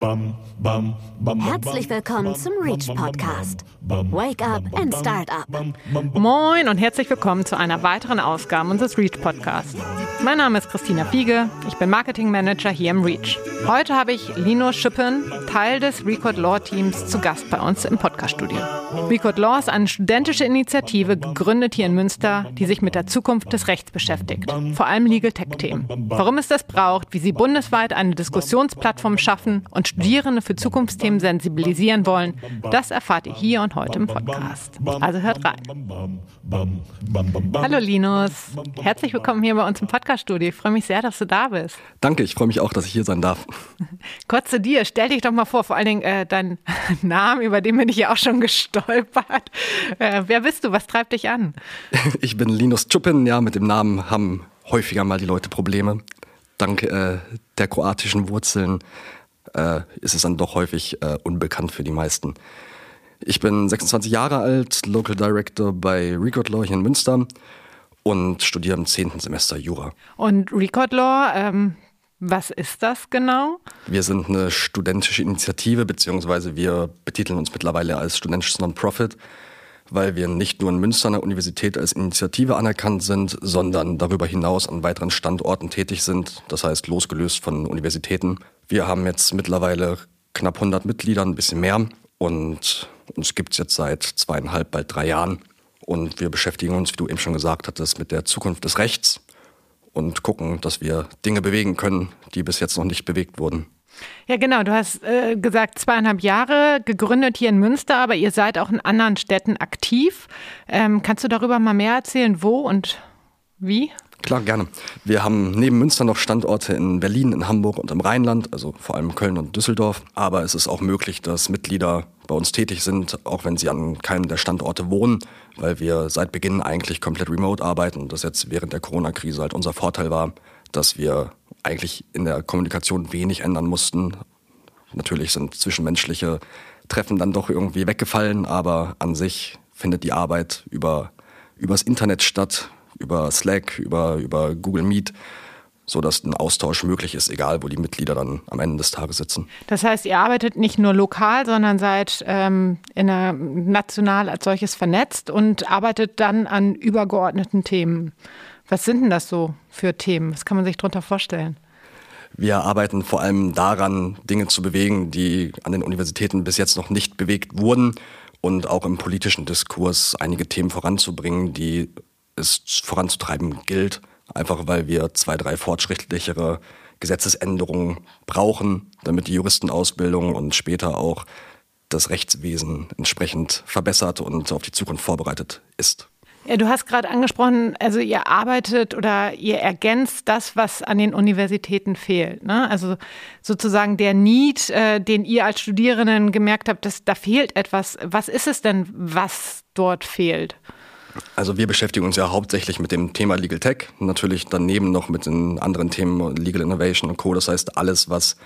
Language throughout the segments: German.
Herzlich willkommen zum Reach Podcast. Wake up and start up. Moin und herzlich willkommen zu einer weiteren Ausgabe unseres Reach Podcasts. Mein Name ist Christina Fiege, ich bin Marketing Manager hier im Reach. Heute habe ich Lino Schippen, Teil des Record Law Teams, zu Gast bei uns im Podcaststudio. Record Law ist eine studentische Initiative, gegründet hier in Münster, die sich mit der Zukunft des Rechts beschäftigt, vor allem Legal Tech-Themen. Warum es das braucht, wie sie bundesweit eine Diskussionsplattform schaffen und Studierende für Zukunftsthemen sensibilisieren wollen, das erfahrt ihr hier und heute im Podcast. Also hört rein. Hallo Linus, herzlich willkommen hier bei uns im Podcaststudio. Ich freue mich sehr, dass du da bist. Danke, ich freue mich auch, dass ich hier sein darf. Kurz zu dir, stell dich doch mal vor, vor allen Dingen äh, deinen Namen, über den bin ich ja auch schon gestolpert. Äh, wer bist du? Was treibt dich an? Ich bin Linus Czupin, ja, mit dem Namen haben häufiger mal die Leute Probleme. Dank äh, der kroatischen Wurzeln äh, ist es dann doch häufig äh, unbekannt für die meisten. Ich bin 26 Jahre alt, Local Director bei Record Law hier in Münster und studiere im 10. Semester Jura. Und Record Law, ähm, was ist das genau? Wir sind eine studentische Initiative, beziehungsweise wir betiteln uns mittlerweile als studentisches Non-Profit, weil wir nicht nur in Münster an der Universität als Initiative anerkannt sind, sondern darüber hinaus an weiteren Standorten tätig sind, das heißt losgelöst von Universitäten. Wir haben jetzt mittlerweile knapp 100 Mitglieder, ein bisschen mehr und uns gibt es jetzt seit zweieinhalb, bald drei Jahren. Und wir beschäftigen uns, wie du eben schon gesagt hattest, mit der Zukunft des Rechts und gucken, dass wir Dinge bewegen können, die bis jetzt noch nicht bewegt wurden. Ja, genau. Du hast äh, gesagt, zweieinhalb Jahre gegründet hier in Münster, aber ihr seid auch in anderen Städten aktiv. Ähm, kannst du darüber mal mehr erzählen, wo und wie? Klar, gerne. Wir haben neben Münster noch Standorte in Berlin, in Hamburg und im Rheinland, also vor allem Köln und Düsseldorf. Aber es ist auch möglich, dass Mitglieder bei uns tätig sind, auch wenn sie an keinem der Standorte wohnen, weil wir seit Beginn eigentlich komplett remote arbeiten und das jetzt während der Corona-Krise halt unser Vorteil war, dass wir eigentlich in der Kommunikation wenig ändern mussten. Natürlich sind zwischenmenschliche Treffen dann doch irgendwie weggefallen, aber an sich findet die Arbeit über übers Internet statt über Slack, über, über Google Meet, so dass ein Austausch möglich ist, egal wo die Mitglieder dann am Ende des Tages sitzen. Das heißt, ihr arbeitet nicht nur lokal, sondern seid ähm, in einer, national als solches vernetzt und arbeitet dann an übergeordneten Themen. Was sind denn das so für Themen? Was kann man sich darunter vorstellen? Wir arbeiten vor allem daran, Dinge zu bewegen, die an den Universitäten bis jetzt noch nicht bewegt wurden und auch im politischen Diskurs einige Themen voranzubringen, die es voranzutreiben gilt, einfach weil wir zwei, drei fortschrittlichere Gesetzesänderungen brauchen, damit die Juristenausbildung und später auch das Rechtswesen entsprechend verbessert und auf die Zukunft vorbereitet ist. Ja, du hast gerade angesprochen, also ihr arbeitet oder ihr ergänzt das, was an den Universitäten fehlt. Ne? Also sozusagen der Need, äh, den ihr als Studierenden gemerkt habt, dass da fehlt etwas. Was ist es denn, was dort fehlt? Also wir beschäftigen uns ja hauptsächlich mit dem Thema Legal Tech, natürlich daneben noch mit den anderen Themen Legal Innovation und Co. Das heißt, alles, was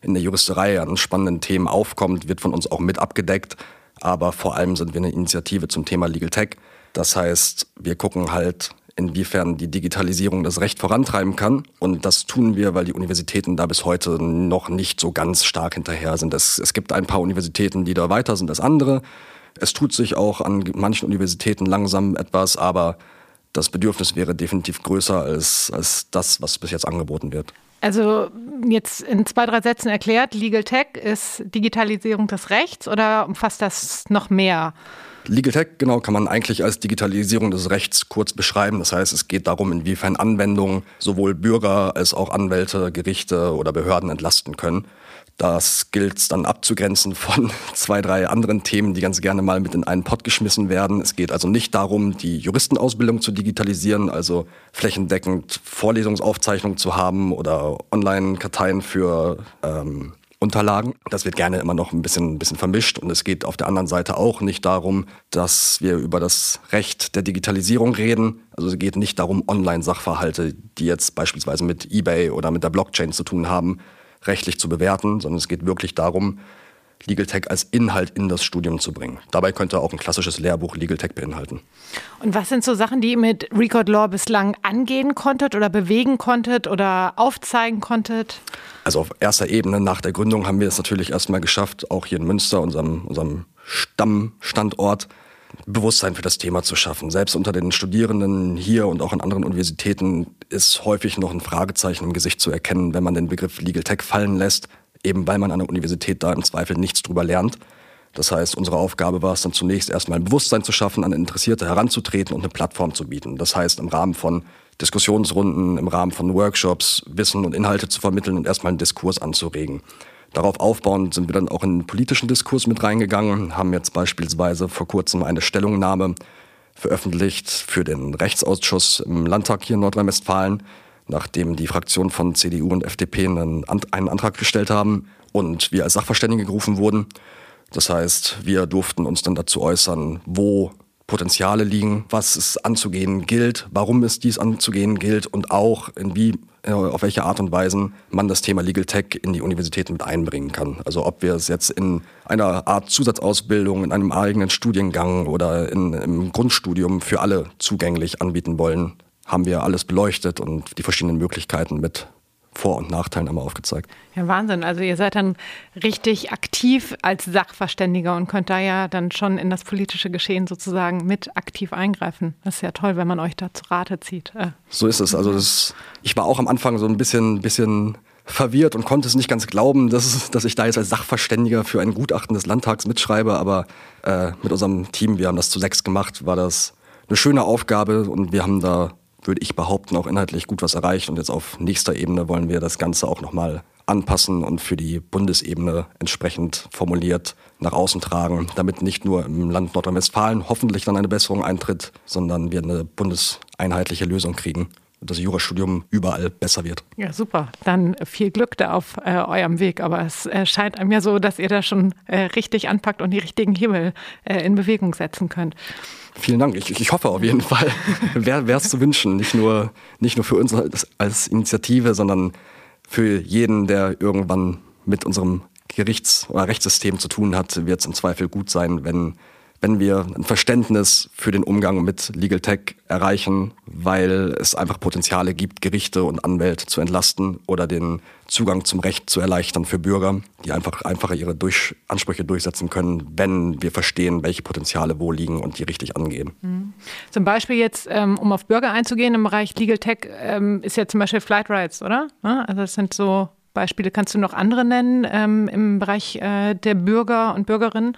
in der Juristerei an spannenden Themen aufkommt, wird von uns auch mit abgedeckt. Aber vor allem sind wir eine Initiative zum Thema Legal Tech. Das heißt, wir gucken halt, inwiefern die Digitalisierung das Recht vorantreiben kann. Und das tun wir, weil die Universitäten da bis heute noch nicht so ganz stark hinterher sind. Es, es gibt ein paar Universitäten, die da weiter sind als andere. Es tut sich auch an manchen Universitäten langsam etwas, aber das Bedürfnis wäre definitiv größer als, als das, was bis jetzt angeboten wird. Also jetzt in zwei, drei Sätzen erklärt, Legal Tech ist Digitalisierung des Rechts oder umfasst das noch mehr? Legal Tech, genau, kann man eigentlich als Digitalisierung des Rechts kurz beschreiben. Das heißt, es geht darum, inwiefern Anwendungen sowohl Bürger als auch Anwälte, Gerichte oder Behörden entlasten können. Das gilt dann abzugrenzen von zwei, drei anderen Themen, die ganz gerne mal mit in einen Pott geschmissen werden. Es geht also nicht darum, die Juristenausbildung zu digitalisieren, also flächendeckend Vorlesungsaufzeichnungen zu haben oder Online-Karteien für ähm, Unterlagen. Das wird gerne immer noch ein bisschen, ein bisschen vermischt. Und es geht auf der anderen Seite auch nicht darum, dass wir über das Recht der Digitalisierung reden. Also es geht nicht darum, Online-Sachverhalte, die jetzt beispielsweise mit eBay oder mit der Blockchain zu tun haben, rechtlich zu bewerten, sondern es geht wirklich darum, Legal Tech als Inhalt in das Studium zu bringen. Dabei könnte auch ein klassisches Lehrbuch Legal Tech beinhalten. Und was sind so Sachen, die ihr mit Record Law bislang angehen konntet oder bewegen konntet oder aufzeigen konntet? Also auf erster Ebene nach der Gründung haben wir es natürlich erstmal geschafft, auch hier in Münster, unserem, unserem Stammstandort, Bewusstsein für das Thema zu schaffen. Selbst unter den Studierenden hier und auch an anderen Universitäten ist häufig noch ein Fragezeichen im Gesicht zu erkennen, wenn man den Begriff Legal Tech fallen lässt eben weil man an der Universität da im Zweifel nichts drüber lernt. Das heißt, unsere Aufgabe war es dann zunächst erstmal ein Bewusstsein zu schaffen, an Interessierte heranzutreten und eine Plattform zu bieten. Das heißt, im Rahmen von Diskussionsrunden, im Rahmen von Workshops Wissen und Inhalte zu vermitteln und erstmal einen Diskurs anzuregen. Darauf aufbauend sind wir dann auch in den politischen Diskurs mit reingegangen, haben jetzt beispielsweise vor kurzem eine Stellungnahme veröffentlicht für den Rechtsausschuss im Landtag hier in Nordrhein-Westfalen, nachdem die Fraktionen von CDU und FDP einen, einen Antrag gestellt haben und wir als Sachverständige gerufen wurden. Das heißt, wir durften uns dann dazu äußern, wo Potenziale liegen, was es anzugehen gilt, warum es dies anzugehen gilt und auch in wie, äh, auf welche Art und Weise man das Thema Legal Tech in die Universität mit einbringen kann. Also ob wir es jetzt in einer Art Zusatzausbildung, in einem eigenen Studiengang oder in, im Grundstudium für alle zugänglich anbieten wollen, haben wir alles beleuchtet und die verschiedenen Möglichkeiten mit vor- und Nachteilen einmal aufgezeigt. Ja, Wahnsinn. Also ihr seid dann richtig aktiv als Sachverständiger und könnt da ja dann schon in das politische Geschehen sozusagen mit aktiv eingreifen. Das ist ja toll, wenn man euch da zu Rate zieht. Äh. So ist es. Also das, ich war auch am Anfang so ein bisschen, bisschen verwirrt und konnte es nicht ganz glauben, dass, dass ich da jetzt als Sachverständiger für ein Gutachten des Landtags mitschreibe. Aber äh, mit unserem Team, wir haben das zu sechs gemacht, war das eine schöne Aufgabe und wir haben da würde ich behaupten, auch inhaltlich gut was erreicht. Und jetzt auf nächster Ebene wollen wir das Ganze auch nochmal anpassen und für die Bundesebene entsprechend formuliert nach außen tragen, damit nicht nur im Land Nordrhein-Westfalen hoffentlich dann eine Besserung eintritt, sondern wir eine bundeseinheitliche Lösung kriegen das Jurastudium überall besser wird. Ja, super. Dann viel Glück da auf äh, eurem Weg. Aber es äh, scheint einem ja so, dass ihr da schon äh, richtig anpackt und die richtigen Hebel äh, in Bewegung setzen könnt. Vielen Dank. Ich, ich hoffe auf jeden Fall. Wäre es zu wünschen. Nicht nur, nicht nur für uns als Initiative, sondern für jeden, der irgendwann mit unserem Gerichts- oder Rechtssystem zu tun hat, wird es im Zweifel gut sein, wenn wenn wir ein Verständnis für den Umgang mit Legal Tech erreichen, weil es einfach Potenziale gibt, Gerichte und Anwälte zu entlasten oder den Zugang zum Recht zu erleichtern für Bürger, die einfach einfacher ihre durch Ansprüche durchsetzen können, wenn wir verstehen, welche Potenziale wo liegen und die richtig angehen. Mhm. Zum Beispiel jetzt, ähm, um auf Bürger einzugehen, im Bereich Legal Tech ähm, ist ja zum Beispiel Flight Rights, oder? Also das sind so Beispiele. Kannst du noch andere nennen ähm, im Bereich äh, der Bürger und Bürgerinnen?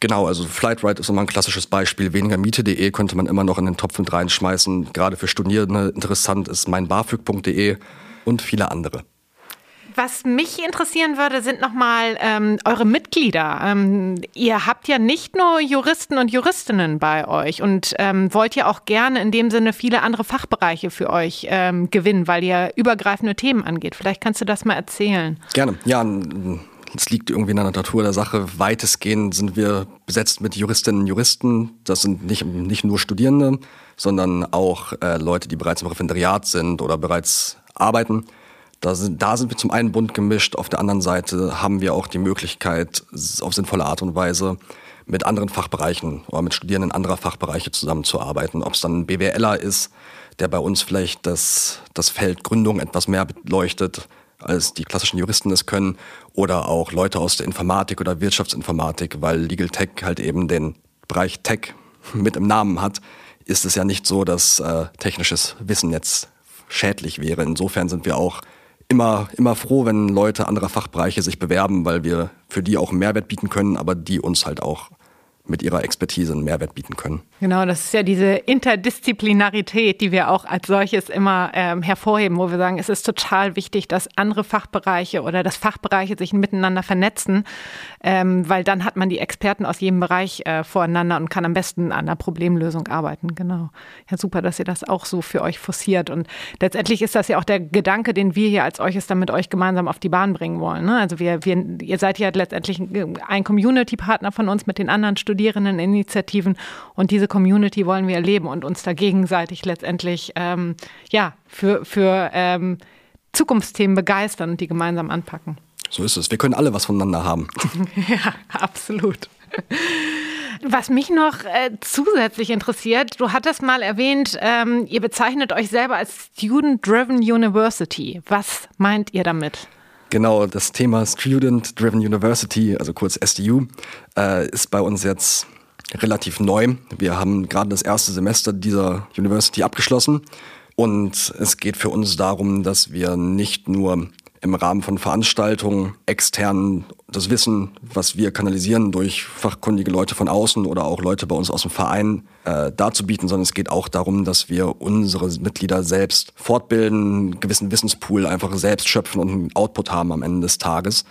Genau, also Flightride ist immer ein klassisches Beispiel. Weniger Miete.de könnte man immer noch in den Topf mit reinschmeißen. Gerade für Studierende interessant ist meinbafög.de und viele andere. Was mich interessieren würde, sind nochmal ähm, eure Mitglieder. Ähm, ihr habt ja nicht nur Juristen und Juristinnen bei euch und ähm, wollt ja auch gerne in dem Sinne viele andere Fachbereiche für euch ähm, gewinnen, weil ihr übergreifende Themen angeht. Vielleicht kannst du das mal erzählen. Gerne. Ja, es liegt irgendwie in der Natur der Sache. Weitestgehend sind wir besetzt mit Juristinnen und Juristen. Das sind nicht, nicht nur Studierende, sondern auch äh, Leute, die bereits im Referendariat sind oder bereits arbeiten. Da sind, da sind wir zum einen bunt gemischt. Auf der anderen Seite haben wir auch die Möglichkeit, auf sinnvolle Art und Weise mit anderen Fachbereichen oder mit Studierenden anderer Fachbereiche zusammenzuarbeiten. Ob es dann ein BWLer ist, der bei uns vielleicht das, das Feld Gründung etwas mehr beleuchtet, als die klassischen Juristen es können, oder auch Leute aus der Informatik oder Wirtschaftsinformatik, weil Legal Tech halt eben den Bereich Tech mit im Namen hat, ist es ja nicht so, dass äh, technisches Wissen jetzt schädlich wäre. Insofern sind wir auch immer, immer froh, wenn Leute anderer Fachbereiche sich bewerben, weil wir für die auch einen Mehrwert bieten können, aber die uns halt auch mit ihrer Expertise einen Mehrwert bieten können. Genau, das ist ja diese Interdisziplinarität, die wir auch als solches immer ähm, hervorheben, wo wir sagen, es ist total wichtig, dass andere Fachbereiche oder dass Fachbereiche sich miteinander vernetzen, ähm, weil dann hat man die Experten aus jedem Bereich äh, voreinander und kann am besten an der Problemlösung arbeiten. Genau. Ja, super, dass ihr das auch so für euch forciert. Und letztendlich ist das ja auch der Gedanke, den wir hier als solches dann mit euch gemeinsam auf die Bahn bringen wollen. Ne? Also wir, wir, ihr seid ja letztendlich ein Community-Partner von uns mit den anderen Studierenden Studierendeninitiativen. Und diese Community wollen wir erleben und uns da gegenseitig letztendlich ähm, ja, für, für ähm, Zukunftsthemen begeistern und die gemeinsam anpacken. So ist es. Wir können alle was voneinander haben. ja, absolut. Was mich noch äh, zusätzlich interessiert, du hattest mal erwähnt, ähm, ihr bezeichnet euch selber als Student-Driven University. Was meint ihr damit? Genau, das Thema Student Driven University, also kurz SDU, äh, ist bei uns jetzt relativ neu. Wir haben gerade das erste Semester dieser University abgeschlossen und es geht für uns darum, dass wir nicht nur im Rahmen von Veranstaltungen extern das Wissen, was wir kanalisieren durch fachkundige Leute von außen oder auch Leute bei uns aus dem Verein äh, darzubieten, sondern es geht auch darum, dass wir unsere Mitglieder selbst fortbilden, einen gewissen Wissenspool einfach selbst schöpfen und einen Output haben am Ende des Tages.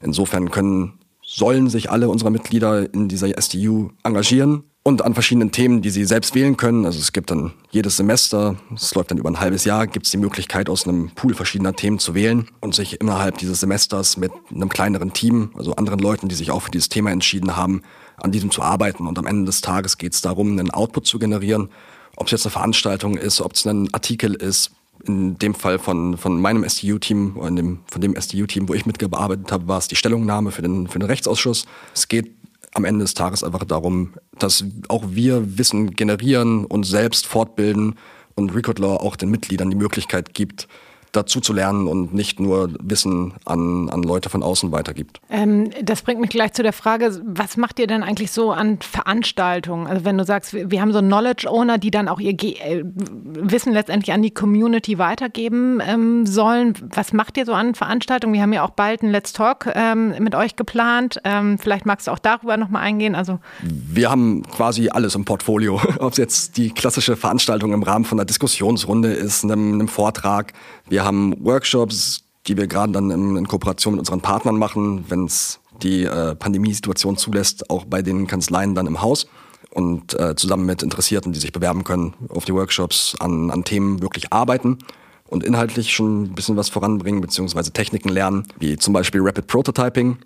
Insofern können sollen sich alle unserer Mitglieder in dieser SDU engagieren und an verschiedenen Themen, die sie selbst wählen können. Also es gibt dann jedes Semester, es läuft dann über ein halbes Jahr, gibt es die Möglichkeit, aus einem Pool verschiedener Themen zu wählen und sich innerhalb dieses Semesters mit einem kleineren Team, also anderen Leuten, die sich auch für dieses Thema entschieden haben, an diesem zu arbeiten. Und am Ende des Tages geht es darum, einen Output zu generieren. Ob es jetzt eine Veranstaltung ist, ob es ein Artikel ist, in dem Fall von, von meinem STU-Team, oder in dem, von dem STU-Team, wo ich mitgearbeitet habe, war es die Stellungnahme für den, für den Rechtsausschuss. Es geht am Ende des Tages einfach darum, dass auch wir Wissen generieren und selbst fortbilden und Record Law auch den Mitgliedern die Möglichkeit gibt, dazu zu lernen und nicht nur Wissen an, an Leute von außen weitergibt. Ähm, das bringt mich gleich zu der Frage, was macht ihr denn eigentlich so an Veranstaltungen? Also wenn du sagst, wir haben so Knowledge Owner, die dann auch ihr Ge äh, Wissen letztendlich an die Community weitergeben ähm, sollen. Was macht ihr so an Veranstaltungen? Wir haben ja auch bald ein Let's Talk ähm, mit euch geplant. Ähm, vielleicht magst du auch darüber nochmal eingehen. Also wir haben quasi alles im Portfolio. Ob es jetzt die klassische Veranstaltung im Rahmen von einer Diskussionsrunde ist, einem, einem Vortrag. Wir haben Workshops, die wir gerade dann in, Kooperation mit unseren Partnern machen, wenn es die äh, Pandemiesituation zulässt, auch bei den Kanzleien dann im Haus und äh, zusammen mit Interessierten, die sich bewerben können, auf die Workshops an, an Themen wirklich arbeiten und inhaltlich schon ein bisschen was voranbringen, beziehungsweise Techniken lernen, wie zum Beispiel Rapid Prototyping, mhm.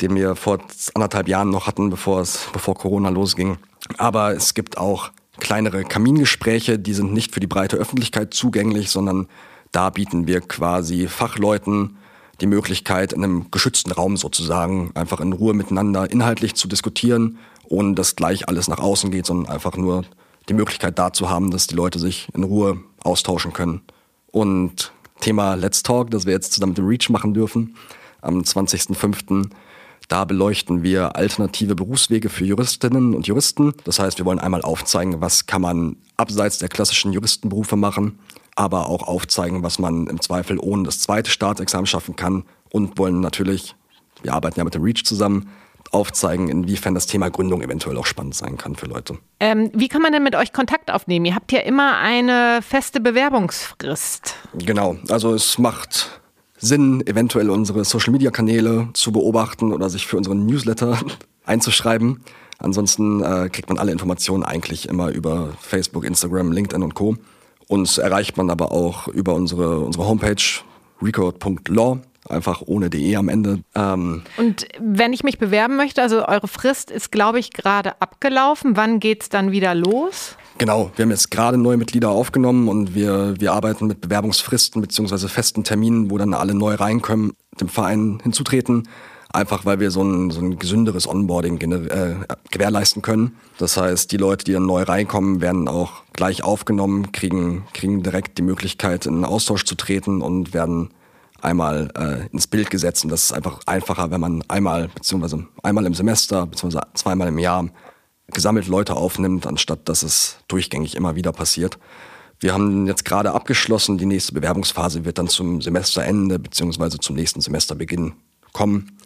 den wir vor anderthalb Jahren noch hatten, bevor es, bevor Corona losging. Aber es gibt auch kleinere Kamingespräche, die sind nicht für die breite Öffentlichkeit zugänglich, sondern da bieten wir quasi Fachleuten die Möglichkeit, in einem geschützten Raum sozusagen einfach in Ruhe miteinander inhaltlich zu diskutieren, ohne dass gleich alles nach außen geht, sondern einfach nur die Möglichkeit da zu haben, dass die Leute sich in Ruhe austauschen können. Und Thema Let's Talk, das wir jetzt zusammen mit dem Reach machen dürfen, am 20.05. Da beleuchten wir alternative Berufswege für Juristinnen und Juristen. Das heißt, wir wollen einmal aufzeigen, was kann man abseits der klassischen Juristenberufe machen aber auch aufzeigen, was man im Zweifel ohne das zweite Staatsexamen schaffen kann und wollen natürlich, wir arbeiten ja mit dem REACH zusammen, aufzeigen, inwiefern das Thema Gründung eventuell auch spannend sein kann für Leute. Ähm, wie kann man denn mit euch Kontakt aufnehmen? Ihr habt ja immer eine feste Bewerbungsfrist. Genau, also es macht Sinn, eventuell unsere Social-Media-Kanäle zu beobachten oder sich für unseren Newsletter einzuschreiben. Ansonsten äh, kriegt man alle Informationen eigentlich immer über Facebook, Instagram, LinkedIn und Co. Uns erreicht man aber auch über unsere, unsere Homepage record.law, einfach ohne DE am Ende. Ähm Und wenn ich mich bewerben möchte, also eure Frist ist, glaube ich, gerade abgelaufen. Wann geht es dann wieder los? Genau, wir haben jetzt gerade neue Mitglieder aufgenommen und wir, wir arbeiten mit Bewerbungsfristen bzw. festen Terminen, wo dann alle neu reinkommen, dem Verein hinzutreten einfach weil wir so ein, so ein gesünderes Onboarding äh, gewährleisten können. Das heißt, die Leute, die dann neu reinkommen, werden auch gleich aufgenommen, kriegen, kriegen direkt die Möglichkeit, in einen Austausch zu treten und werden einmal äh, ins Bild gesetzt. Und das ist einfach einfacher, wenn man einmal, beziehungsweise einmal im Semester, beziehungsweise zweimal im Jahr gesammelt Leute aufnimmt, anstatt dass es durchgängig immer wieder passiert. Wir haben jetzt gerade abgeschlossen. Die nächste Bewerbungsphase wird dann zum Semesterende beziehungsweise zum nächsten Semesterbeginn kommen.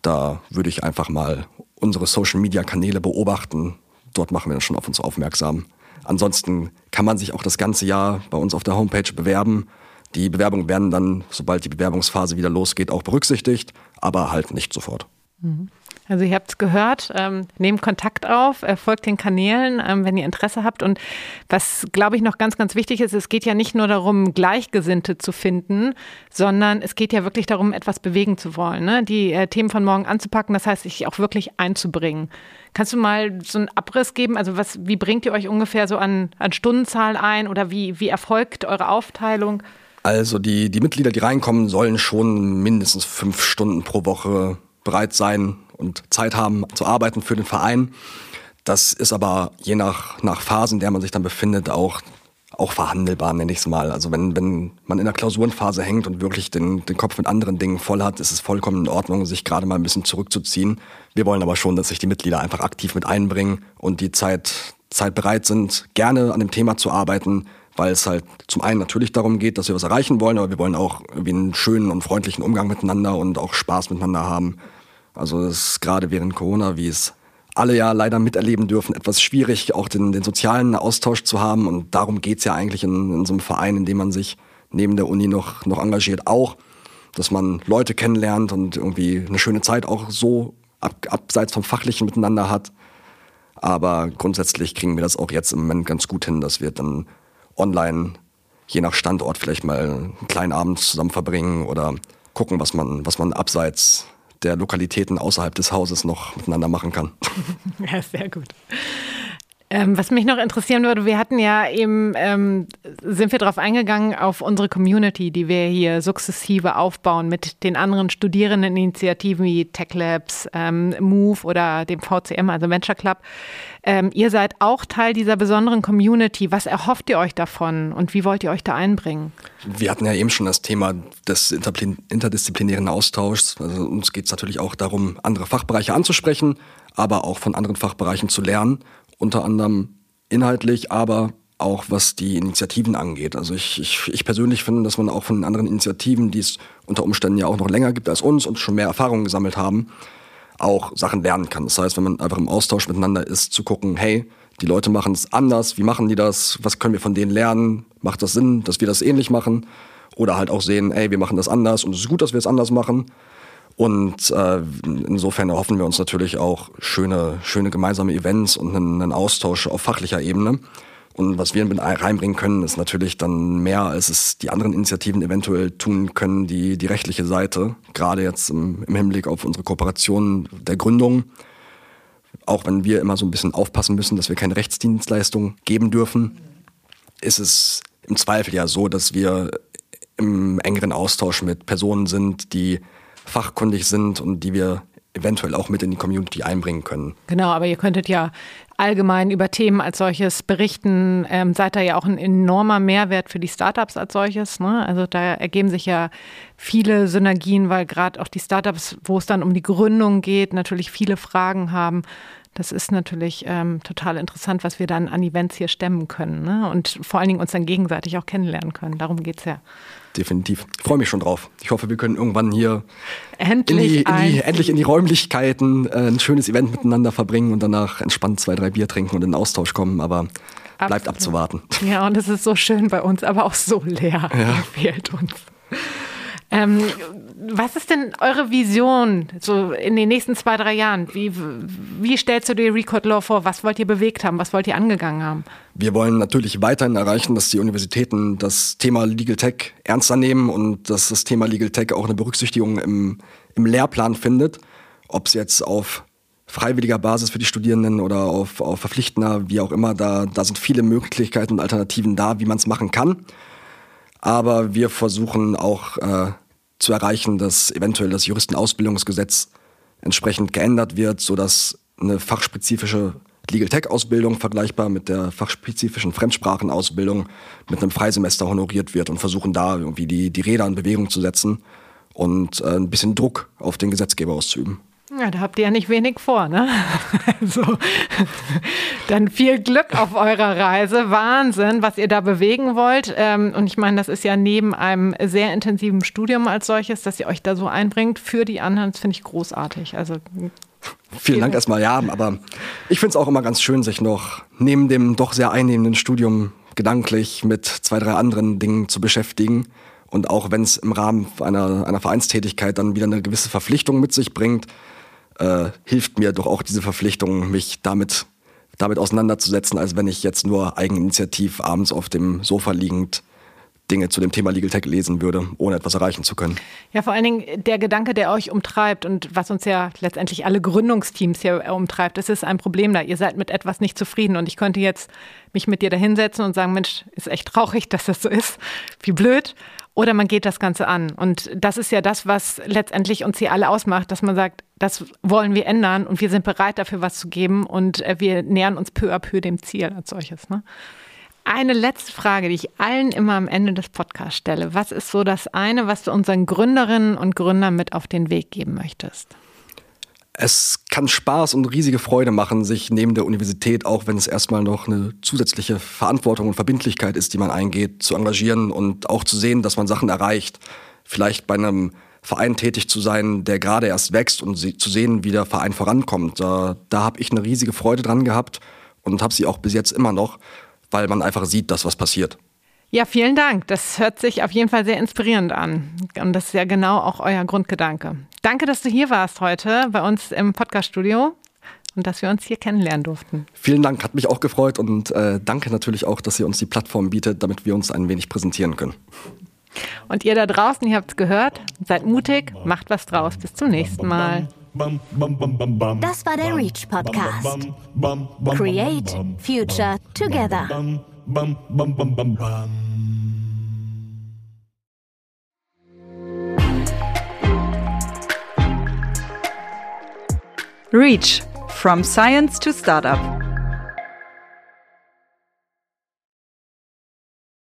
Da würde ich einfach mal unsere Social-Media-Kanäle beobachten. Dort machen wir dann schon auf uns aufmerksam. Ansonsten kann man sich auch das ganze Jahr bei uns auf der Homepage bewerben. Die Bewerbungen werden dann, sobald die Bewerbungsphase wieder losgeht, auch berücksichtigt, aber halt nicht sofort. Mhm. Also ihr habt es gehört, ähm, nehmt Kontakt auf, äh, folgt den Kanälen, ähm, wenn ihr Interesse habt. Und was, glaube ich, noch ganz, ganz wichtig ist, es geht ja nicht nur darum, Gleichgesinnte zu finden, sondern es geht ja wirklich darum, etwas bewegen zu wollen, ne? die äh, Themen von morgen anzupacken, das heißt, sich auch wirklich einzubringen. Kannst du mal so einen Abriss geben? Also was, wie bringt ihr euch ungefähr so an, an Stundenzahl ein oder wie, wie erfolgt eure Aufteilung? Also die, die Mitglieder, die reinkommen, sollen schon mindestens fünf Stunden pro Woche bereit sein und Zeit haben zu arbeiten für den Verein. Das ist aber je nach, nach Phase, in der man sich dann befindet, auch, auch verhandelbar, nenne ich es mal. Also wenn, wenn man in der Klausurenphase hängt und wirklich den, den Kopf mit anderen Dingen voll hat, ist es vollkommen in Ordnung, sich gerade mal ein bisschen zurückzuziehen. Wir wollen aber schon, dass sich die Mitglieder einfach aktiv mit einbringen und die Zeit, Zeit bereit sind, gerne an dem Thema zu arbeiten, weil es halt zum einen natürlich darum geht, dass wir was erreichen wollen, aber wir wollen auch einen schönen und freundlichen Umgang miteinander und auch Spaß miteinander haben. Also es ist gerade während Corona, wie es alle ja leider miterleben dürfen, etwas schwierig, auch den, den sozialen Austausch zu haben. Und darum geht's ja eigentlich in, in so einem Verein, in dem man sich neben der Uni noch, noch engagiert, auch, dass man Leute kennenlernt und irgendwie eine schöne Zeit auch so ab, abseits vom Fachlichen miteinander hat. Aber grundsätzlich kriegen wir das auch jetzt im Moment ganz gut hin, dass wir dann online, je nach Standort, vielleicht mal einen kleinen Abend zusammen verbringen oder gucken, was man, was man abseits der Lokalitäten außerhalb des Hauses noch miteinander machen kann. Ja, sehr gut. Ähm, was mich noch interessieren würde, wir hatten ja eben, ähm, sind wir darauf eingegangen, auf unsere Community, die wir hier sukzessive aufbauen mit den anderen Studierendeninitiativen wie Tech Labs, ähm, Move oder dem VCM, also Venture Club. Ähm, ihr seid auch Teil dieser besonderen Community. Was erhofft ihr euch davon und wie wollt ihr euch da einbringen? Wir hatten ja eben schon das Thema des interdisziplinären Austauschs. Also uns geht es natürlich auch darum, andere Fachbereiche anzusprechen, aber auch von anderen Fachbereichen zu lernen unter anderem inhaltlich, aber auch was die Initiativen angeht. Also ich, ich, ich persönlich finde, dass man auch von anderen Initiativen, die es unter Umständen ja auch noch länger gibt als uns und schon mehr Erfahrungen gesammelt haben, auch Sachen lernen kann. Das heißt, wenn man einfach im Austausch miteinander ist, zu gucken, hey, die Leute machen es anders, wie machen die das, was können wir von denen lernen, macht das Sinn, dass wir das ähnlich machen? Oder halt auch sehen, hey, wir machen das anders und es ist gut, dass wir es anders machen. Und äh, insofern erhoffen wir uns natürlich auch schöne, schöne gemeinsame Events und einen, einen Austausch auf fachlicher Ebene. Und was wir mit reinbringen können, ist natürlich dann mehr, als es die anderen Initiativen eventuell tun können, die, die rechtliche Seite. Gerade jetzt im, im Hinblick auf unsere Kooperation der Gründung. Auch wenn wir immer so ein bisschen aufpassen müssen, dass wir keine Rechtsdienstleistung geben dürfen, ist es im Zweifel ja so, dass wir im engeren Austausch mit Personen sind, die fachkundig sind und die wir eventuell auch mit in die Community einbringen können. Genau, aber ihr könntet ja allgemein über Themen als solches berichten. Ähm, seid da ja auch ein enormer Mehrwert für die Startups als solches. Ne? Also da ergeben sich ja viele Synergien, weil gerade auch die Startups, wo es dann um die Gründung geht, natürlich viele Fragen haben. Das ist natürlich ähm, total interessant, was wir dann an Events hier stemmen können ne? und vor allen Dingen uns dann gegenseitig auch kennenlernen können. Darum geht es ja definitiv. Ich freue mich schon drauf. Ich hoffe, wir können irgendwann hier endlich in die, in die endlich in die Räumlichkeiten äh, ein schönes Event miteinander verbringen und danach entspannt zwei, drei Bier trinken und in den Austausch kommen. Aber Absolut. bleibt abzuwarten. Ja, und es ist so schön bei uns, aber auch so leer. Ja. Fehlt uns. Ähm, was ist denn eure Vision so in den nächsten zwei, drei Jahren? Wie, wie stellst du dir Record Law vor? Was wollt ihr bewegt haben? Was wollt ihr angegangen haben? Wir wollen natürlich weiterhin erreichen, dass die Universitäten das Thema Legal Tech ernster nehmen und dass das Thema Legal Tech auch eine Berücksichtigung im, im Lehrplan findet. Ob es jetzt auf freiwilliger Basis für die Studierenden oder auf, auf verpflichtender, wie auch immer, da, da sind viele Möglichkeiten und Alternativen da, wie man es machen kann. Aber wir versuchen auch äh, zu erreichen, dass eventuell das Juristenausbildungsgesetz entsprechend geändert wird, sodass eine fachspezifische Legal Tech Ausbildung vergleichbar mit der fachspezifischen Fremdsprachenausbildung mit einem Freisemester honoriert wird und versuchen da irgendwie die, die Räder in Bewegung zu setzen und äh, ein bisschen Druck auf den Gesetzgeber auszuüben. Ja, da habt ihr ja nicht wenig vor, ne? Also, dann viel Glück auf eurer Reise. Wahnsinn, was ihr da bewegen wollt. Ähm, und ich meine, das ist ja neben einem sehr intensiven Studium als solches, dass ihr euch da so einbringt für die anderen. Das finde ich großartig. Also Vielen Dank erstmal, ja, aber ich finde es auch immer ganz schön, sich noch neben dem doch sehr einnehmenden Studium gedanklich mit zwei, drei anderen Dingen zu beschäftigen. Und auch wenn es im Rahmen einer, einer Vereinstätigkeit dann wieder eine gewisse Verpflichtung mit sich bringt, äh, hilft mir doch auch diese Verpflichtung, mich damit, damit auseinanderzusetzen, als wenn ich jetzt nur eigeninitiativ abends auf dem Sofa liegend Dinge zu dem Thema Legal Tech lesen würde, ohne etwas erreichen zu können. Ja, vor allen Dingen der Gedanke, der euch umtreibt und was uns ja letztendlich alle Gründungsteams hier umtreibt, es ist ein Problem da. Ihr seid mit etwas nicht zufrieden und ich könnte jetzt mich mit dir da hinsetzen und sagen, Mensch, ist echt traurig, dass das so ist. Wie blöd. Oder man geht das Ganze an. Und das ist ja das, was letztendlich uns hier alle ausmacht, dass man sagt, das wollen wir ändern und wir sind bereit dafür was zu geben und äh, wir nähern uns peu à peu dem Ziel als solches. Ne? Eine letzte Frage, die ich allen immer am Ende des Podcasts stelle. Was ist so das eine, was du unseren Gründerinnen und Gründern mit auf den Weg geben möchtest? Es kann Spaß und riesige Freude machen, sich neben der Universität, auch wenn es erstmal noch eine zusätzliche Verantwortung und Verbindlichkeit ist, die man eingeht, zu engagieren und auch zu sehen, dass man Sachen erreicht. Vielleicht bei einem Verein tätig zu sein, der gerade erst wächst und zu sehen, wie der Verein vorankommt. Da, da habe ich eine riesige Freude dran gehabt und habe sie auch bis jetzt immer noch, weil man einfach sieht, dass was passiert. Ja, vielen Dank. Das hört sich auf jeden Fall sehr inspirierend an. Und das ist ja genau auch euer Grundgedanke. Danke, dass du hier warst heute bei uns im Podcast-Studio und dass wir uns hier kennenlernen durften. Vielen Dank, hat mich auch gefreut und äh, danke natürlich auch, dass ihr uns die Plattform bietet, damit wir uns ein wenig präsentieren können. Und ihr da draußen, ihr habt es gehört, seid mutig, macht was draus. Bis zum nächsten Mal. Das war der Reach Podcast. Create Future Together. Reach from Science to Startup.